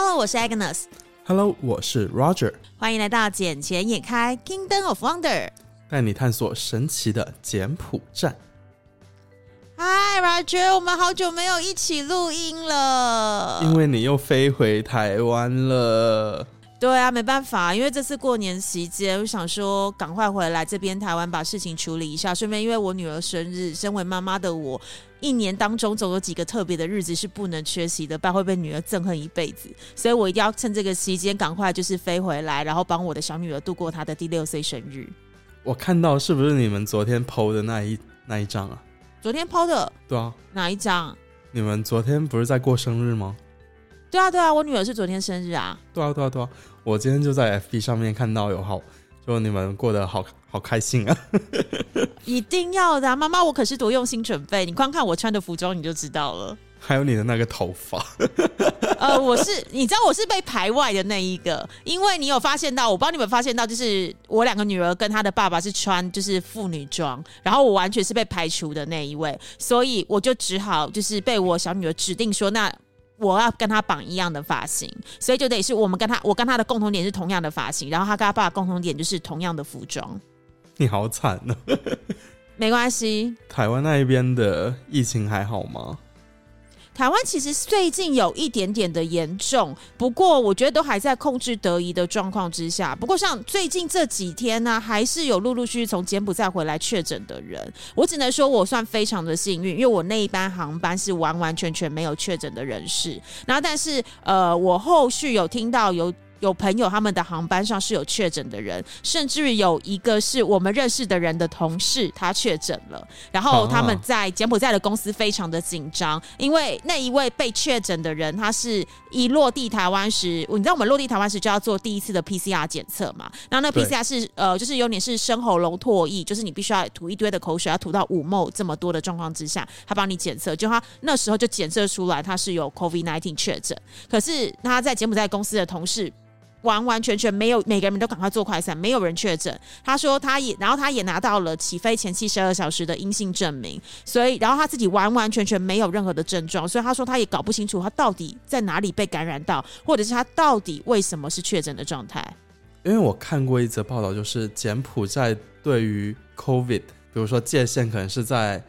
Hello，我是 Agnes。Hello，我是 Roger。欢迎来到《捡钱也开 Kingdom of Wonder》，带你探索神奇的柬埔寨。Hi Roger，我们好久没有一起录音了，因为你又飞回台湾了。对啊，没办法，因为这次过年期间，我想说赶快回来这边台湾把事情处理一下，顺便因为我女儿生日，身为妈妈的我，一年当中总有几个特别的日子是不能缺席的，不然会被女儿憎恨一辈子，所以我一定要趁这个期间赶快就是飞回来，然后帮我的小女儿度过她的第六岁生日。我看到是不是你们昨天 PO 的那一那一张啊？昨天 PO 的？对啊。哪一张？你们昨天不是在过生日吗？对啊，对啊，我女儿是昨天生日啊。对啊，对啊，对啊，我今天就在 FB 上面看到有好，就你们过得好好开心啊。一定要的，妈妈，我可是多用心准备，你光看我穿的服装你就知道了。还有你的那个头发。呃，我是，你知道我是被排外的那一个，因为你有发现到，我不知道你们发现到，就是我两个女儿跟她的爸爸是穿就是妇女装，然后我完全是被排除的那一位，所以我就只好就是被我小女儿指定说那。我要跟他绑一样的发型，所以就得是我们跟他，我跟他的共同点是同样的发型，然后他跟他爸共同点就是同样的服装。你好惨呢，没关系。台湾那一边的疫情还好吗？台湾其实最近有一点点的严重，不过我觉得都还在控制得宜的状况之下。不过像最近这几天呢，还是有陆陆续续从柬埔寨回来确诊的人。我只能说我算非常的幸运，因为我那一班航班是完完全全没有确诊的人士。然后，但是呃，我后续有听到有。有朋友他们的航班上是有确诊的人，甚至有一个是我们认识的人的同事，他确诊了。然后他们在柬埔寨的公司非常的紧张，因为那一位被确诊的人，他是一落地台湾时，你知道我们落地台湾时就要做第一次的 PCR 检测嘛？然后那 PCR 是呃，就是有点是生喉咙唾液，就是你必须要吐一堆的口水，要吐到五毛这么多的状况之下，他帮你检测，就他那时候就检测出来他是有 COVID nineteen 确诊。可是他在柬埔寨公司的同事。完完全全没有，每个人都赶快做快筛，没有人确诊。他说他也，然后他也拿到了起飞前七十二小时的阴性证明，所以，然后他自己完完全全没有任何的症状，所以他说他也搞不清楚他到底在哪里被感染到，或者是他到底为什么是确诊的状态。因为我看过一则报道，就是柬埔寨对于 COVID，比如说界限可能是在，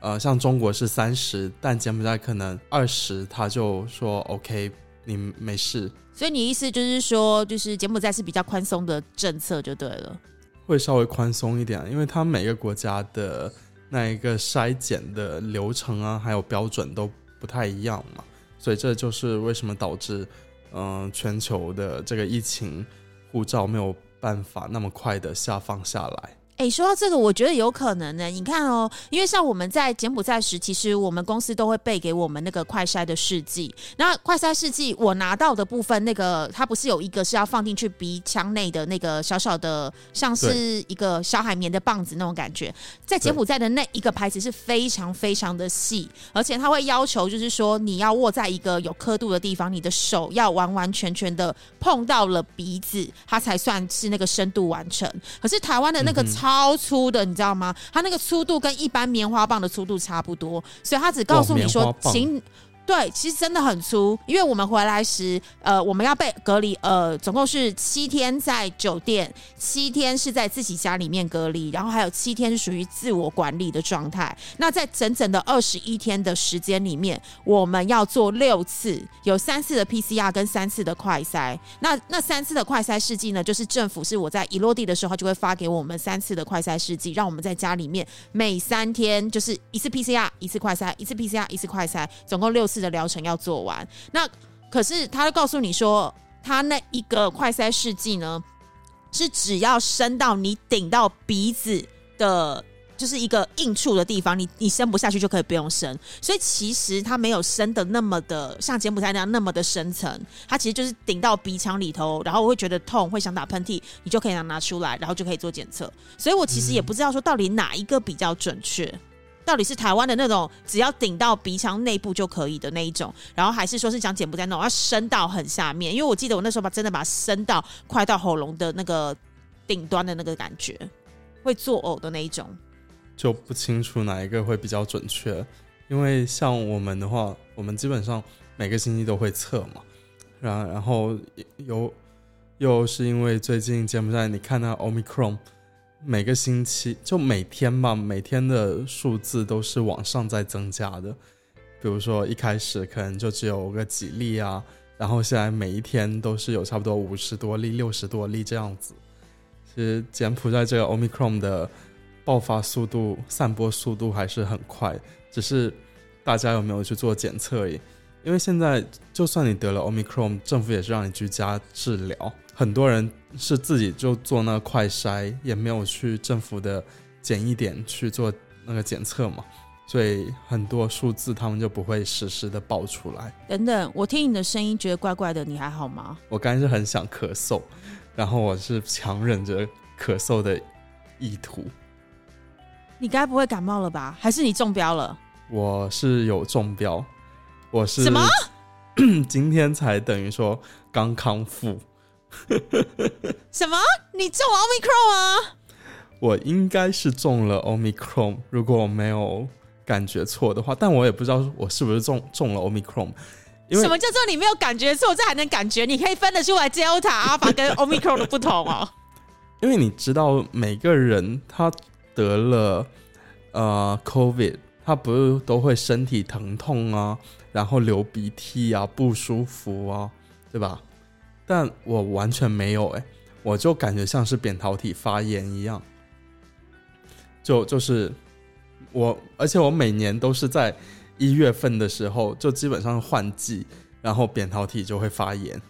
呃，像中国是三十，但柬埔寨可能二十，他就说 OK，你没事。所以你意思就是说，就是柬埔寨是比较宽松的政策就对了，会稍微宽松一点，因为它每个国家的那一个筛检的流程啊，还有标准都不太一样嘛，所以这就是为什么导致，嗯，全球的这个疫情护照没有办法那么快的下放下来。哎，说到这个，我觉得有可能呢。你看哦，因为像我们在柬埔寨时，其实我们公司都会备给我们那个快筛的试剂。那快筛试剂我拿到的部分，那个它不是有一个是要放进去鼻腔内的那个小小的，像是一个小海绵的棒子那种感觉。在柬埔寨的那一个牌子是非常非常的细，而且它会要求就是说你要握在一个有刻度的地方，你的手要完完全全的碰到了鼻子，它才算是那个深度完成。可是台湾的那个超粗的，你知道吗？它那个粗度跟一般棉花棒的粗度差不多，所以它只告诉你说，请。对，其实真的很粗，因为我们回来时，呃，我们要被隔离，呃，总共是七天在酒店，七天是在自己家里面隔离，然后还有七天是属于自我管理的状态。那在整整的二十一天的时间里面，我们要做六次，有三次的 PCR 跟三次的快筛。那那三次的快筛试剂呢，就是政府是我在一落地的时候就会发给我们三次的快筛试剂，让我们在家里面每三天就是一次 PCR，一次快筛，一次 PCR，一次快筛，总共六次。次的疗程要做完，那可是他告诉你说，他那一个快塞试剂呢，是只要伸到你顶到鼻子的，就是一个硬处的地方，你你伸不下去就可以不用伸。所以其实它没有伸的那么的像柬埔寨那样那么的深层，它其实就是顶到鼻腔里头，然后我会觉得痛，会想打喷嚏，你就可以拿拿出来，然后就可以做检测。所以我其实也不知道说到底哪一个比较准确。到底是台湾的那种只要顶到鼻腔内部就可以的那一种，然后还是说是讲柬埔寨那种要伸到很下面？因为我记得我那时候把真的把它伸到快到喉咙的那个顶端的那个感觉，会作呕的那一种，就不清楚哪一个会比较准确。因为像我们的话，我们基本上每个星期都会测嘛，然然后有又是因为最近柬埔寨，你看那 Omicron，每个星期就每天吧，每天的数字都是往上在增加的。比如说一开始可能就只有个几例啊，然后现在每一天都是有差不多五十多例、六十多例这样子。其实柬埔寨这个 Omicron 的爆发速度、散播速度还是很快，只是大家有没有去做检测而已。因为现在就算你得了 Omicron，政府也是让你居家治疗，很多人是自己就做那个快筛，也没有去政府的检疫点去做那个检测嘛，所以很多数字他们就不会实时的报出来。等等，我听你的声音觉得怪怪的，你还好吗？我刚才是很想咳嗽，然后我是强忍着咳嗽的意图。你该不会感冒了吧？还是你中标了？我是有中标，我是什么？今天才等于说刚康复，什么？你中 Omicron 啊？我应该是中了 Omicron，如果我没有感觉错的话，但我也不知道我是不是中中了 Omicron，因为什么叫做你没有感觉错？这还能感觉？你可以分得出来 Delta、阿尔法跟 Omicron 的不同哦。因为你知道每个人他得了呃 COVID，他不是都会身体疼痛啊，然后流鼻涕啊，不舒服啊，对吧？但我完全没有哎、我就感觉像是扁桃体发炎一样，就就是我，而且我每年都是在一月份的时候，就基本上换季，然后扁桃体就会发炎，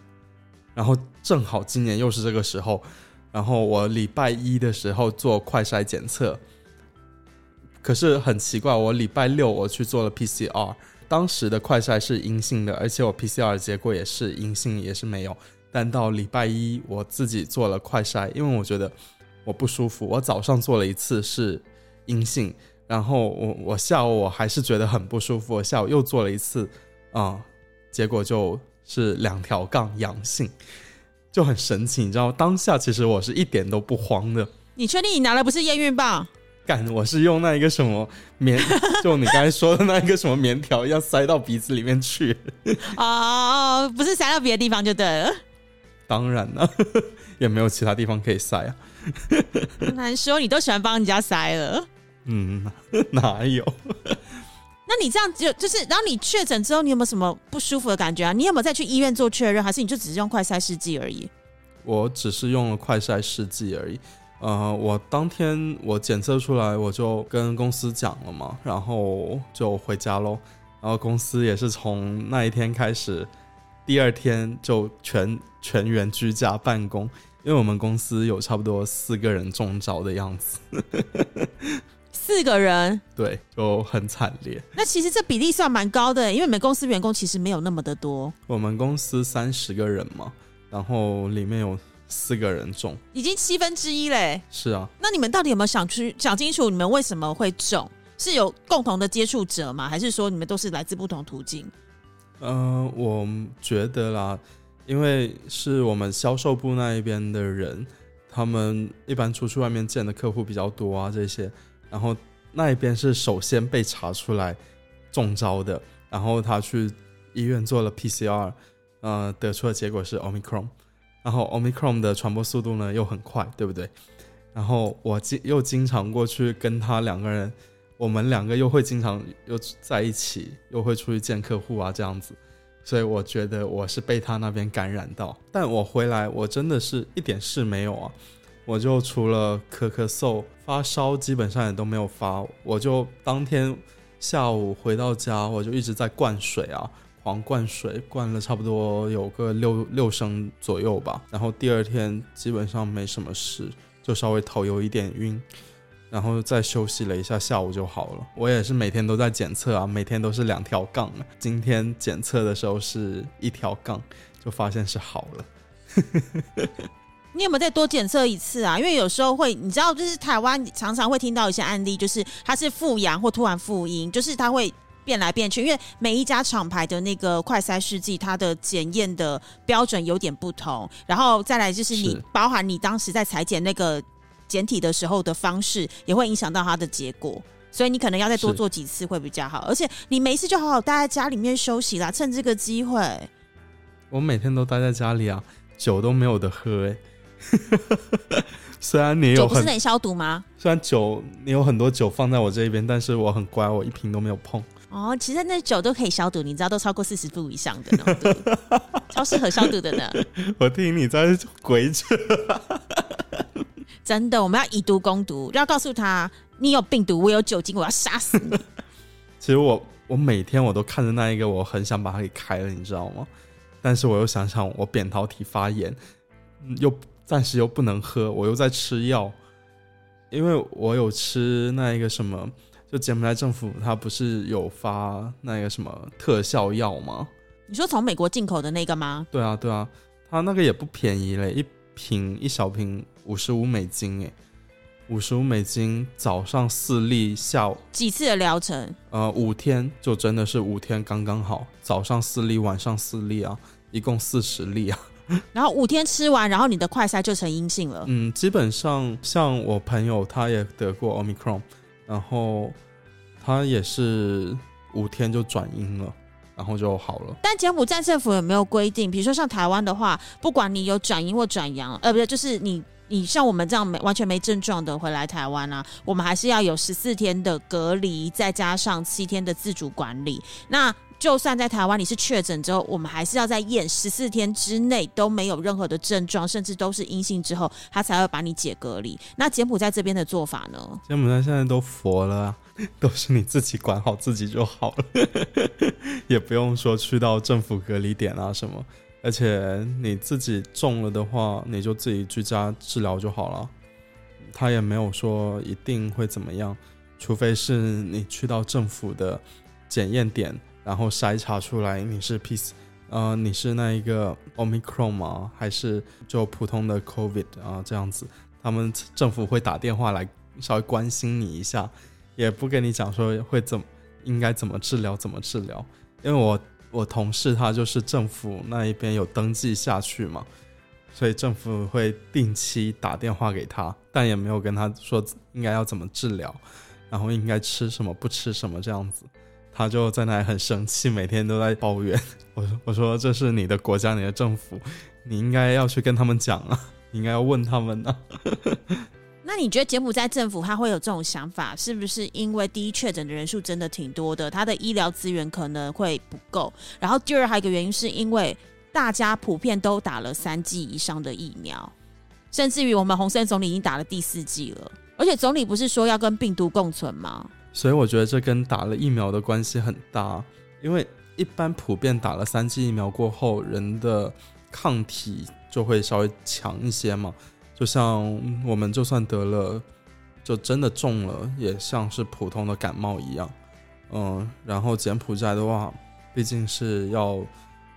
然后正好今年又是这个时候，然后我礼拜一的时候做快筛检测，可是很奇怪，我礼拜六我去做了 PCR，当时的快筛是阴性的，而且我 PCR 结果也是阴性，也是没有。但到礼拜一我自己做了快筛，因为我觉得我不舒服，我早上做了一次是阴性，然后我我下午我还是觉得很不舒服，我下午又做了一次，啊、结果就是两条杠阳性，就很神奇，你知道？当下其实我是一点都不慌的，你确定你拿的不是验孕棒？干，我是用那一个什么棉，就你刚才说的那一个什么棉条，要塞到鼻子里面去。哦，不是塞到别的地方就对了。当然了，也没有其他地方可以塞啊。难说，你都喜欢帮人家塞了。嗯，哪有？那你这样就就是，然后你确诊之后，你有没有什么不舒服的感觉啊？你有没有再去医院做确认，还是你就只是用快筛试剂而已？我只是用了快筛试剂而已。呃，我当天我检测出来，我就跟公司讲了嘛，然后就回家喽。然后公司也是从那一天开始，第二天就全全员居家办公，因为我们公司有差不多四个人中招的样子，四个人，对，就很惨烈。那其实这比例算蛮高的，因为你们公司员工其实没有那么的多，我们公司三十个人嘛，然后里面有四个人中，已经七分之一嘞。是啊，那你们到底有没有想去想清楚，你们为什么会中？是有共同的接触者吗？还是说你们都是来自不同途径？呃，我觉得啦，因为是我们销售部那一边的人，他们一般出去外面见的客户比较多啊，这些，然后那一边是首先被查出来中招的，然后他去医院做了 PCR，呃，得出的结果是 Omicron，然后 Omicron 的传播速度呢又很快，对不对？然后我经又经常过去跟他两个人。我们两个又会经常又在一起，又会出去见客户啊，这样子，所以我觉得我是被他那边感染到。但我回来，我真的是一点事没有啊，我就除了咳咳嗽、发烧，基本上也都没有发。我就当天下午回到家，我就一直在灌水啊，狂灌水，灌了差不多有个六六升左右吧。然后第二天基本上没什么事，就稍微头有一点晕。然后再休息了一下，下午就好了。我也是每天都在检测啊，每天都是两条杠。今天检测的时候是一条杠，就发现是好了。你有没有再多检测一次啊？因为有时候会，你知道，就是台湾常常会听到一些案例，就是它是复阳或突然复阴，就是它会变来变去。因为每一家厂牌的那个快筛试剂，它的检验的标准有点不同。然后再来就是你是包含你当时在裁剪那个检体的时候的方式，也会影响到它的结果。所以你可能要再多做几次会比较好，而且你没事就好好待在家里面休息啦，趁这个机会。我每天都待在家里啊，酒都没有得喝哎。虽然你有很酒不是得消毒吗？虽然酒你有很多酒放在我这边，但是我很乖，我一瓶都没有碰。哦，其实那酒都可以消毒，你知道都超过四十度以上的 超适合消毒的呢。我听你在鬼扯，真的，我们要以毒攻毒，要告诉他你有病毒，我有酒精，我要杀死你。其实我我每天我都看着那一个，我很想把它给开了，你知道吗？但是我又想想，我扁桃体发炎，嗯又暂时又不能喝，我又在吃药，因为我有吃那一个什么，就柬埔寨政府它不是有发那个什么特效药吗？你说从美国进口的那个吗？对啊，对啊，它那个也不便宜嘞，一瓶一小瓶五十五美金诶，五十五美金，早上四粒，下午几次的疗程？呃五天，就真的是五天刚刚好，早上四粒，晚上四粒啊，一共四十粒啊。然后五天吃完，然后你的快筛就成阴性了。嗯，基本上像我朋友他也得过 omicron，然后他也是五天就转阴了，然后就好了。但柬埔寨政府有没有规定？比如说像台湾的话，不管你有转阴或转阳，呃，不对，就是你你像我们这样没完全没症状的回来台湾啊，我们还是要有十四天的隔离，再加上七天的自主管理。那就算在台湾你是确诊之后，我们还是要在验十四天之内都没有任何的症状，甚至都是阴性之后，他才会把你解隔离。那柬埔寨这边的做法呢？柬埔寨现在都佛了、啊，都是你自己管好自己就好了，也不用说去到政府隔离点啊什么。而且你自己中了的话，你就自己居家治疗就好了。他也没有说一定会怎么样，除非是你去到政府的检验点，然后筛查出来你是 P，呃，你是那一个 Omicron 吗？还是就普通的 COVID 啊这样子？他们政府会打电话来稍微关心你一下，也不跟你讲说会怎么应该怎么治疗怎么治疗，因为我我同事他就是政府那一边有登记下去嘛，所以政府会定期打电话给他，但也没有跟他说应该要怎么治疗，然后应该吃什么不吃什么这样子，他就在那里很生气，每天都在抱怨。我说我说这是你的国家，你的政府，你应该要去跟他们讲啊，你应该要问他们啊。那你觉得柬埔寨政府他会有这种想法，是不是因为第一确诊的人数真的挺多的，他的医疗资源可能会不够？然后第二还有一个原因是因为大家普遍都打了三剂以上的疫苗，甚至于我们洪森总理已经打了第四剂了，而且总理不是说要跟病毒共存吗？所以我觉得这跟打了疫苗的关系很大，因为一般普遍打了三剂疫苗过后，人的抗体就会稍微强一些嘛。就像我们就算得了，就真的中了，也像是普通的感冒一样。嗯，然后柬埔寨的话，毕竟是要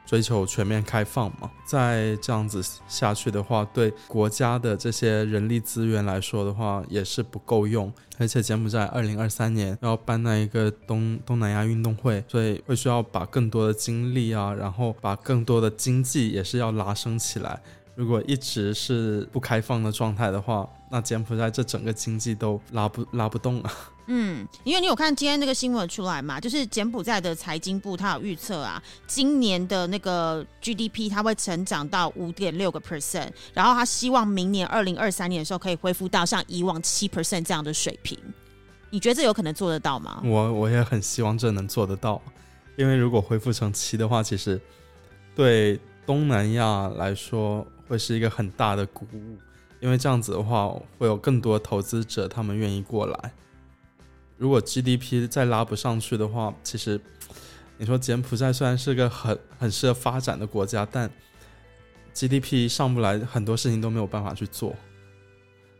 追求全面开放嘛，再这样子下去的话，对国家的这些人力资源来说的话，也是不够用。而且柬埔寨二零二三年要办那一个东东南亚运动会，所以会需要把更多的精力啊，然后把更多的经济也是要拉升起来。如果一直是不开放的状态的话，那柬埔寨这整个经济都拉不拉不动啊。嗯，因为你有看今天那个新闻出来嘛，就是柬埔寨的财经部它有预测啊，今年的那个 GDP 它会成长到五点六个 percent，然后他希望明年二零二三年的时候可以恢复到像以往七 percent 这样的水平。你觉得这有可能做得到吗？我我也很希望这能做得到，因为如果恢复成七的话，其实对东南亚来说会是一个很大的鼓舞，因为这样子的话会有更多投资者他们愿意过来。如果 GDP 再拉不上去的话，其实你说柬埔寨虽然是个很很适合发展的国家，但 GDP 上不来，很多事情都没有办法去做。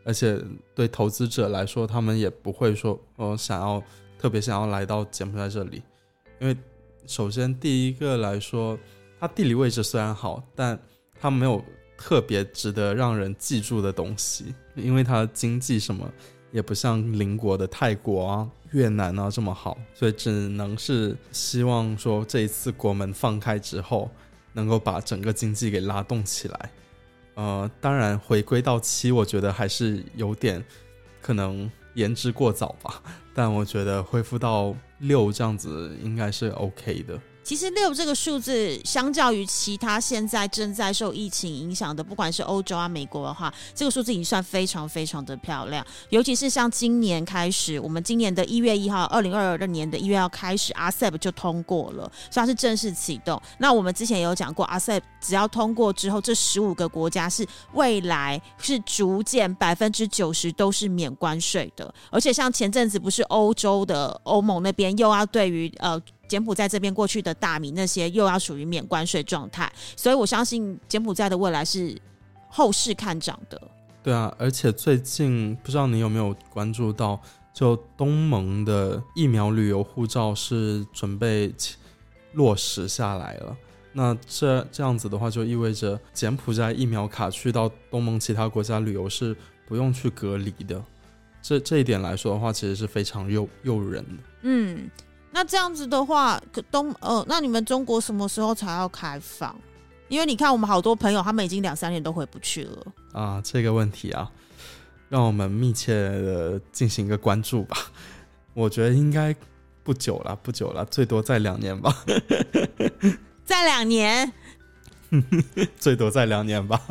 而且对投资者来说，他们也不会说呃想要特别想要来到柬埔寨这里，因为首先第一个来说，它地理位置虽然好，但它没有特别值得让人记住的东西，因为它经济什么也不像邻国的泰国啊、越南啊这么好，所以只能是希望说这一次国门放开之后，能够把整个经济给拉动起来。呃，当然回归到七，我觉得还是有点可能言之过早吧。但我觉得恢复到六这样子应该是 OK 的。其实六这个数字，相较于其他现在正在受疫情影响的，不管是欧洲啊、美国的话，这个数字已经算非常非常的漂亮。尤其是像今年开始，我们今年的一月一号，二零二二年的一月要开始，RCEP 就通过了，所以它是正式启动。那我们之前也有讲过，RCEP 只要通过之后，这十五个国家是未来是逐渐百分之九十都是免关税的。而且像前阵子不是欧洲的欧盟那边又要对于呃。柬埔寨这边过去的大米那些又要属于免关税状态，所以我相信柬埔寨的未来是后市看涨的。对啊，而且最近不知道你有没有关注到，就东盟的疫苗旅游护照是准备落实下来了。那这这样子的话，就意味着柬埔寨疫苗卡去到东盟其他国家旅游是不用去隔离的。这这一点来说的话，其实是非常诱诱人的。嗯。那这样子的话，可东呃，那你们中国什么时候才要开放？因为你看，我们好多朋友他们已经两三年都回不去了啊。这个问题啊，让我们密切的进行一个关注吧。我觉得应该不久了，不久了，最多再两年吧。再两年，最多再两年吧。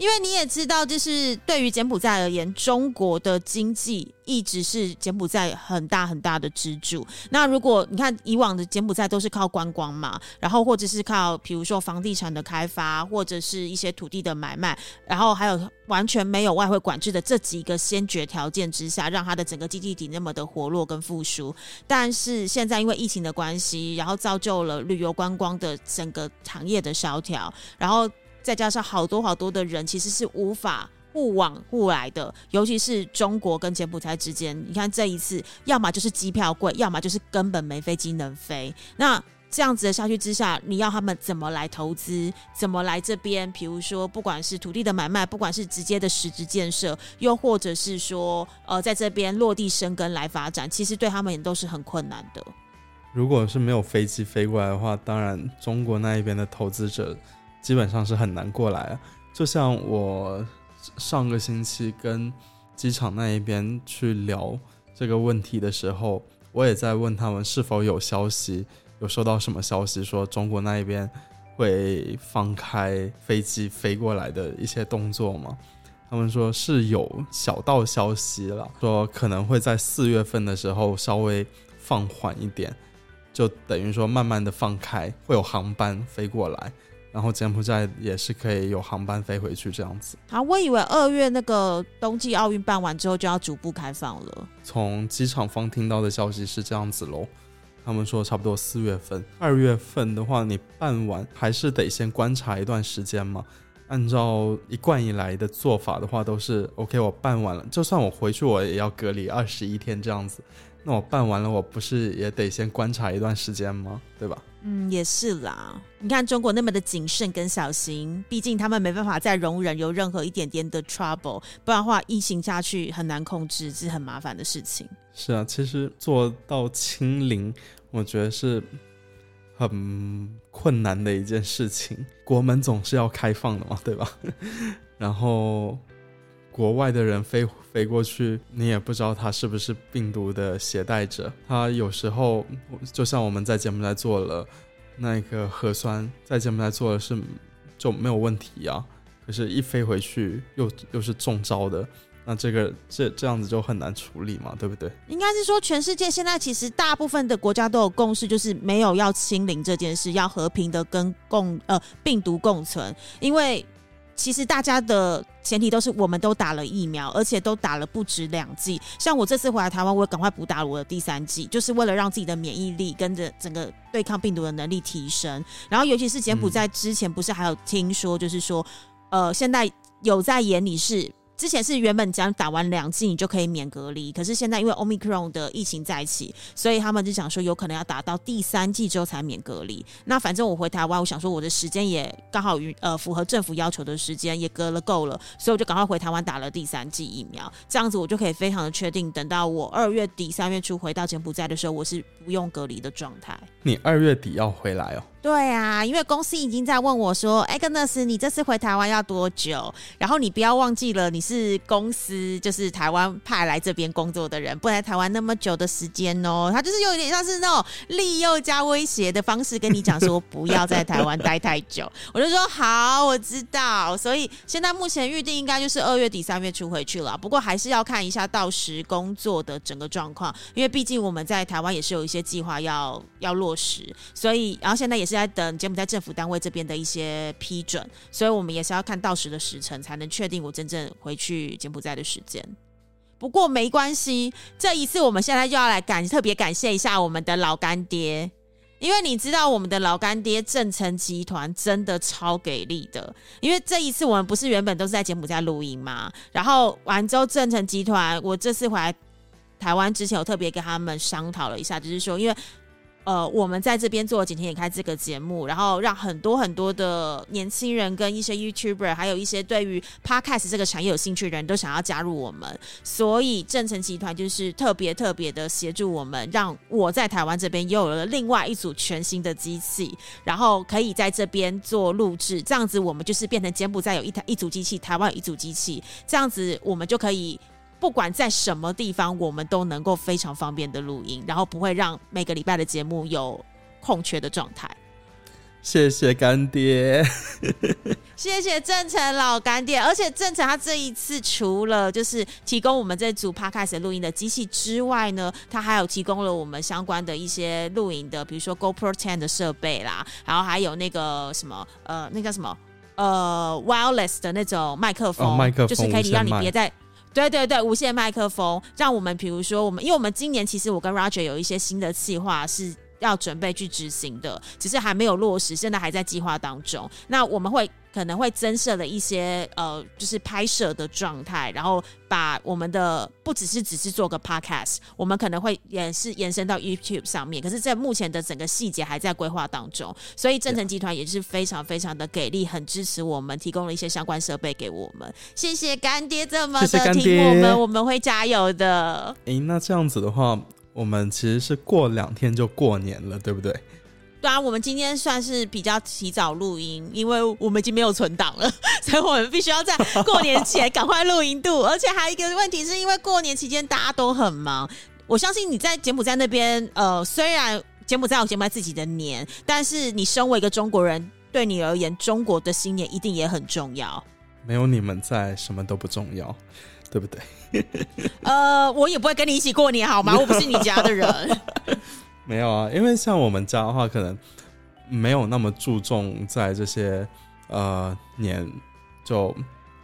因为你也知道，就是对于柬埔寨而言，中国的经济一直是柬埔寨很大很大的支柱。那如果你看以往的柬埔寨都是靠观光嘛，然后或者是靠比如说房地产的开发，或者是一些土地的买卖，然后还有完全没有外汇管制的这几个先决条件之下，让它的整个经济体那么的活络跟复苏。但是现在因为疫情的关系，然后造就了旅游观光的整个行业的萧条，然后。再加上好多好多的人其实是无法互往互来的，尤其是中国跟柬埔寨之间。你看这一次，要么就是机票贵，要么就是根本没飞机能飞。那这样子的下去之下，你要他们怎么来投资？怎么来这边？比如说，不管是土地的买卖，不管是直接的实质建设，又或者是说，呃，在这边落地生根来发展，其实对他们也都是很困难的。如果是没有飞机飞过来的话，当然中国那一边的投资者。基本上是很难过来！就像我上个星期跟机场那一边去聊这个问题的时候，我也在问他们是否有消息，有收到什么消息说中国那一边会放开飞机飞过来的一些动作吗？他们说是有小道消息了，说可能会在四月份的时候稍微放缓一点，就等于说慢慢的放开，会有航班飞过来。然后柬埔寨也是可以有航班飞回去这样子。啊，我以为二月那个冬季奥运办完之后就要逐步开放了。从机场方听到的消息是这样子喽，他们说差不多四月份。二月份的话，你办完还是得先观察一段时间嘛。按照一贯以来的做法的话，都是 OK，我办完了，就算我回去，我也要隔离二十一天这样子。那我办完了，我不是也得先观察一段时间吗？对吧？嗯，也是啦。你看中国那么的谨慎跟小心，毕竟他们没办法再容忍有任何一点点的 trouble，不然的话疫情下去很难控制，是很麻烦的事情。是啊，其实做到清零，我觉得是很困难的一件事情。国门总是要开放的嘛，对吧？然后。国外的人飞飞过去，你也不知道他是不是病毒的携带者。他有时候就像我们在柬埔寨做了那个核酸，在柬埔寨做的是就没有问题啊。可是，一飞回去又又是中招的，那这个这这样子就很难处理嘛，对不对？应该是说，全世界现在其实大部分的国家都有共识，就是没有要清零这件事，要和平的跟共呃病毒共存，因为。其实大家的前提都是我们都打了疫苗，而且都打了不止两剂。像我这次回来台湾，我也赶快补打了我的第三剂，就是为了让自己的免疫力跟着整个对抗病毒的能力提升。然后，尤其是柬埔寨之前不是还有听说，就是说，呃，现在有在眼里是。之前是原本讲打完两剂你就可以免隔离，可是现在因为 Omicron 的疫情再起，所以他们就想说有可能要打到第三剂之后才免隔离。那反正我回台湾，我想说我的时间也刚好与呃符合政府要求的时间也隔了够了，所以我就赶快回台湾打了第三剂疫苗，这样子我就可以非常的确定，等到我二月底三月初回到柬埔寨的时候，我是不用隔离的状态。你二月底要回来哦？对啊，因为公司已经在问我说：“哎，跟 s 你这次回台湾要多久？然后你不要忘记了，你是公司就是台湾派来这边工作的人，不来台湾那么久的时间哦。”他就是有点像是那种利诱加威胁的方式跟你讲说：“不要在台湾待太久。”我就说：“好，我知道。”所以现在目前预定应该就是二月底三月初回去了。不过还是要看一下到时工作的整个状况，因为毕竟我们在台湾也是有一些计划要要落实，所以然后现在也是。在等柬埔寨政府单位这边的一些批准，所以我们也是要看到时的时辰，才能确定我真正回去柬埔寨的时间。不过没关系，这一次我们现在就要来感特别感谢一下我们的老干爹，因为你知道我们的老干爹正成集团真的超给力的。因为这一次我们不是原本都是在柬埔寨录音吗？然后完之后正成集团，我这次回来台湾之前，我特别跟他们商讨了一下，就是说因为。呃，我们在这边做景天也开这个节目，然后让很多很多的年轻人跟一些 YouTuber，还有一些对于 Podcast 这个产业有兴趣的人都想要加入我们，所以正成集团就是特别特别的协助我们，让我在台湾这边又有了另外一组全新的机器，然后可以在这边做录制，这样子我们就是变成柬埔寨有一台一组机器，台湾有一组机器，这样子我们就可以。不管在什么地方，我们都能够非常方便的录音，然后不会让每个礼拜的节目有空缺的状态。谢谢干爹，谢谢郑成老干爹。而且郑成他这一次除了就是提供我们这组 podcast 录音的机器之外呢，他还有提供了我们相关的一些录影的，比如说 GoPro Ten 的设备啦，然后还有那个什么呃，那叫什么呃 wireless 的那种麦克风，麦克风就是可以让你别在。对对对，无线麦克风，让我们比如说我们，因为我们今年其实我跟 Roger 有一些新的计划是要准备去执行的，只是还没有落实，现在还在计划当中。那我们会。可能会增设了一些呃，就是拍摄的状态，然后把我们的不只是只是做个 podcast，我们可能会也是延伸到 YouTube 上面。可是，在目前的整个细节还在规划当中，所以正成集团也是非常非常的给力，很支持我们，提供了一些相关设备给我们。谢谢干爹这么的听我们，我们会加油的。诶，那这样子的话，我们其实是过两天就过年了，对不对？对啊，我们今天算是比较提早录音，因为我们已经没有存档了，所以我们必须要在 过年前赶快录音度。而且还有一个问题，是因为过年期间大家都很忙。我相信你在柬埔寨那边，呃，虽然柬埔寨有柬埔寨自己的年，但是你身为一个中国人，对你而言，中国的新年一定也很重要。没有你们在，什么都不重要，对不对？呃，我也不会跟你一起过年，好吗？我不是你家的人。没有啊，因为像我们家的话，可能没有那么注重在这些呃年就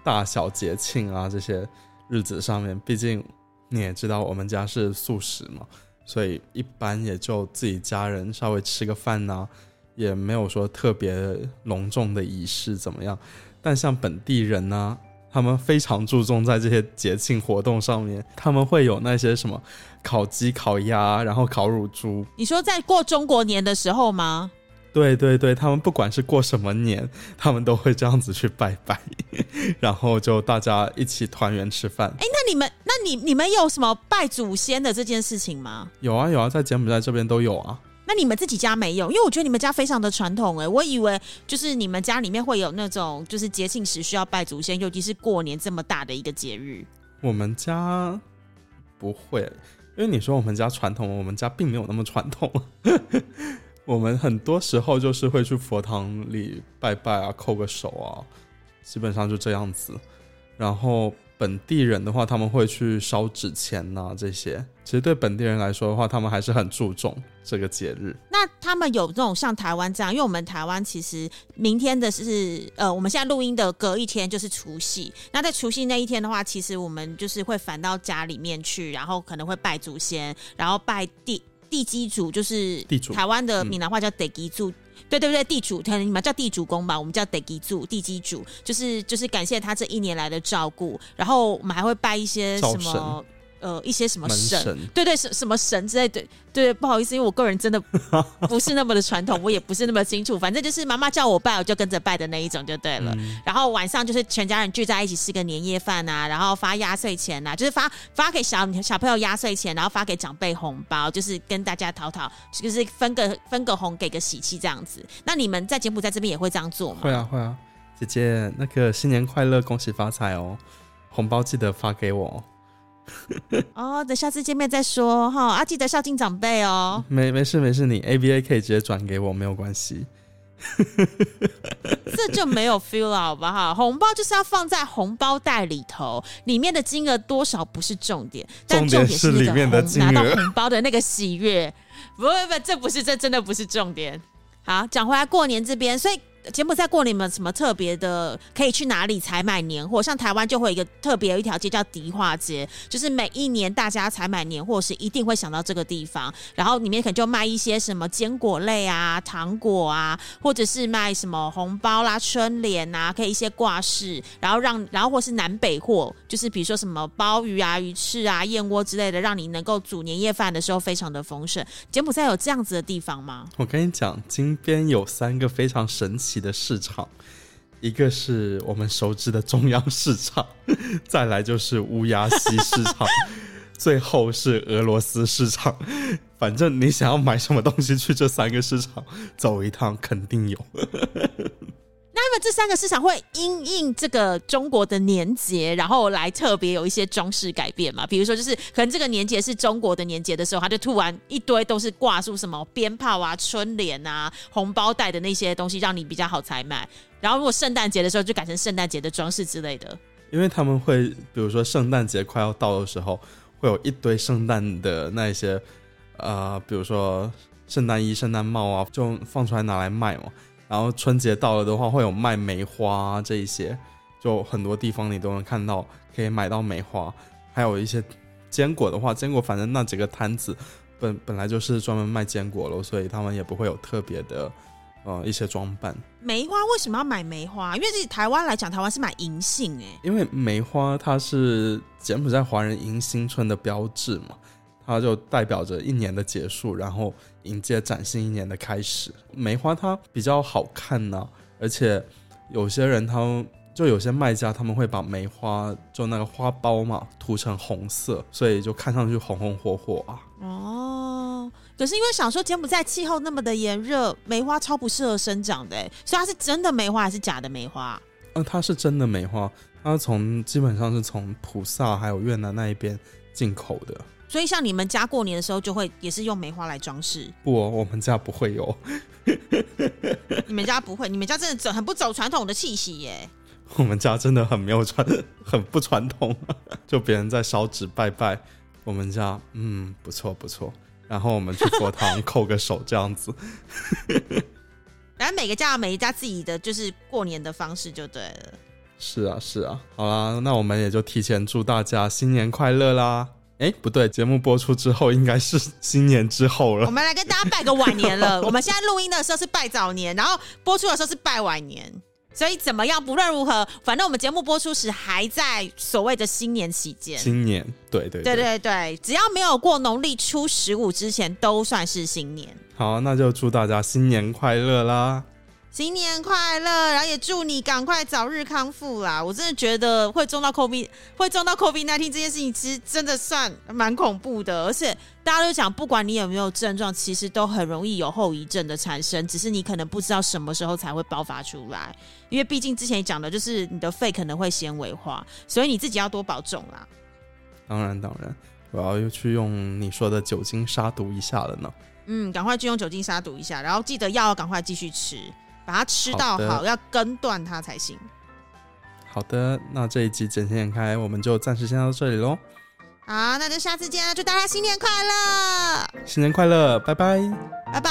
大小节庆啊这些日子上面。毕竟你也知道，我们家是素食嘛，所以一般也就自己家人稍微吃个饭呐，也没有说特别隆重的仪式怎么样。但像本地人呢？他们非常注重在这些节庆活动上面，他们会有那些什么烤鸡、烤鸭，然后烤乳猪。你说在过中国年的时候吗？对对对，他们不管是过什么年，他们都会这样子去拜拜，然后就大家一起团圆吃饭。哎，那你们，那你你们有什么拜祖先的这件事情吗？有啊有啊，在柬埔寨这边都有啊。那你们自己家没有？因为我觉得你们家非常的传统哎，我以为就是你们家里面会有那种就是节庆时需要拜祖先，尤其是过年这么大的一个节日。我们家不会，因为你说我们家传统，我们家并没有那么传统。我们很多时候就是会去佛堂里拜拜啊，叩个手啊，基本上就这样子。然后。本地人的话，他们会去烧纸钱呐，这些其实对本地人来说的话，他们还是很注重这个节日。那他们有这种像台湾这样，因为我们台湾其实明天的是呃，我们现在录音的隔一天就是除夕。那在除夕那一天的话，其实我们就是会返到家里面去，然后可能会拜祖先，然后拜地地基主，就是地主。台湾的闽南话叫地基主。对对对，地主，可能你们叫地主公吧，我们叫地基主，地基主，就是就是感谢他这一年来的照顾。然后我们还会拜一些什么？呃一些什么神，神对对，什什么神之类的，对，不好意思，因为我个人真的 不是那么的传统，我也不是那么清楚，反正就是妈妈叫我拜，我就跟着拜的那一种就对了。嗯然后晚上就是全家人聚在一起吃个年夜饭啊，然后发压岁钱啊，就是发发给小小朋友压岁钱，然后发给长辈红包，就是跟大家讨讨，就是分个分个红，给个喜气这样子。那你们在柬埔寨这边也会这样做吗？会啊会啊，姐姐那个新年快乐，恭喜发财哦！红包记得发给我哦。哦，等下次见面再说哈，啊，记得孝敬长辈哦。没没事没事，你 A B A 可以直接转给我，没有关系。这就没有 feel 了，好不好？红包就是要放在红包袋里头，里面的金额多少不是重点，但重点是里面的金额拿到红包的那个喜悦。不不不，这不是，这真的不是重点。好，讲回来过年这边，所以柬埔寨过年有什么特别的？可以去哪里采买年货？像台湾就会有一个特别有一条街叫迪化街，就是每一年大家采买年货是一定会想到这个地方，然后里面可能就卖一些什么坚果类啊、糖果啊，或者是卖什么红包啦、春联啊，可以一些挂饰，然后让然后或是南北货，就是比如说什么鲍鱼啊、鱼翅啊、燕窝之类的，让你能够煮年夜饭的时候非常的丰盛。柬埔寨有这样子的地方吗？我跟你讲，金边有三个非常神奇的市场，一个是我们熟知的中央市场，再来就是乌鸦西市场，最后是俄罗斯市场。反正你想要买什么东西，去这三个市场走一趟，肯定有。那么这三个市场会因应这个中国的年节，然后来特别有一些装饰改变嘛？比如说，就是可能这个年节是中国的年节的时候，它就突然一堆都是挂出什么鞭炮啊、春联啊、红包袋的那些东西，让你比较好采买。然后如果圣诞节的时候，就改成圣诞节的装饰之类的。因为他们会，比如说圣诞节快要到的时候，会有一堆圣诞的那一些，呃，比如说圣诞衣、圣诞帽啊，就放出来拿来卖嘛。然后春节到了的话，会有卖梅花、这一些，就很多地方你都能看到，可以买到梅花。还有一些坚果的话，坚果反正那几个摊子本本来就是专门卖坚果了，所以他们也不会有特别的呃一些装扮。梅花为什么要买梅花？因为是台湾来讲，台湾是买银杏哎、因为梅花它是柬埔寨华人迎新春的标志嘛，它就代表着一年的结束，然后迎接崭新一年的开始。梅花它比较好看呐、而且有些人他们就有些卖家他们会把梅花就那个花苞嘛涂成红色，所以就看上去红红火火啊。哦，可是因为想说柬埔寨气候那么的炎热，梅花超不适合生长的哎，所以它是真的梅花还是假的梅花？呃，它是真的梅花，它从基本上是从菩萨还有越南那一边进口的。所以像你们家过年的时候，就会也是用梅花来装饰。不、哦，我们家不会有。你们家不会，你们家真的走很不走传统的气息耶。我们家真的很没有传，很不传统。就别人在烧纸拜拜，我们家嗯不错不错。然后我们去佛堂叩个手这样子。然后每个家有每一家自己的就是过年的方式就对了。是啊是啊，好啦，那我们也就提前祝大家新年快乐啦。哎，不对，节目播出之后应该是新年之后了我。们来跟大家拜个晚年了。我们现在录音的时候是拜早年，然后播出的时候是拜晚年。所以怎么样，不论如何，反正我们节目播出时还在所谓的新年期间。新年，对对对对对，只要没有过农历初十五之前，都算是新年。好，那就祝大家新年快乐啦！新年快乐，然后也祝你赶快早日康复啦！我真的觉得会中到 COVID 会中到 COVID 1 9这件事情，其实真的算蛮恐怖的，而且大家都讲，不管你有没有症状，其实都很容易有后遗症的产生，只是你可能不知道什么时候才会爆发出来。因为毕竟之前讲的就是你的肺可能会纤维化，所以你自己要多保重啦。当然当然，我要又去用你说的酒精杀毒一下了呢。嗯，赶快去用酒精杀毒一下，然后记得药要赶快继续吃，把它吃到好要根断它才行。好的那这一集整天开我们就暂时先到这里喽好那就下次见祝大家新年快乐。新年快乐拜拜。拜拜。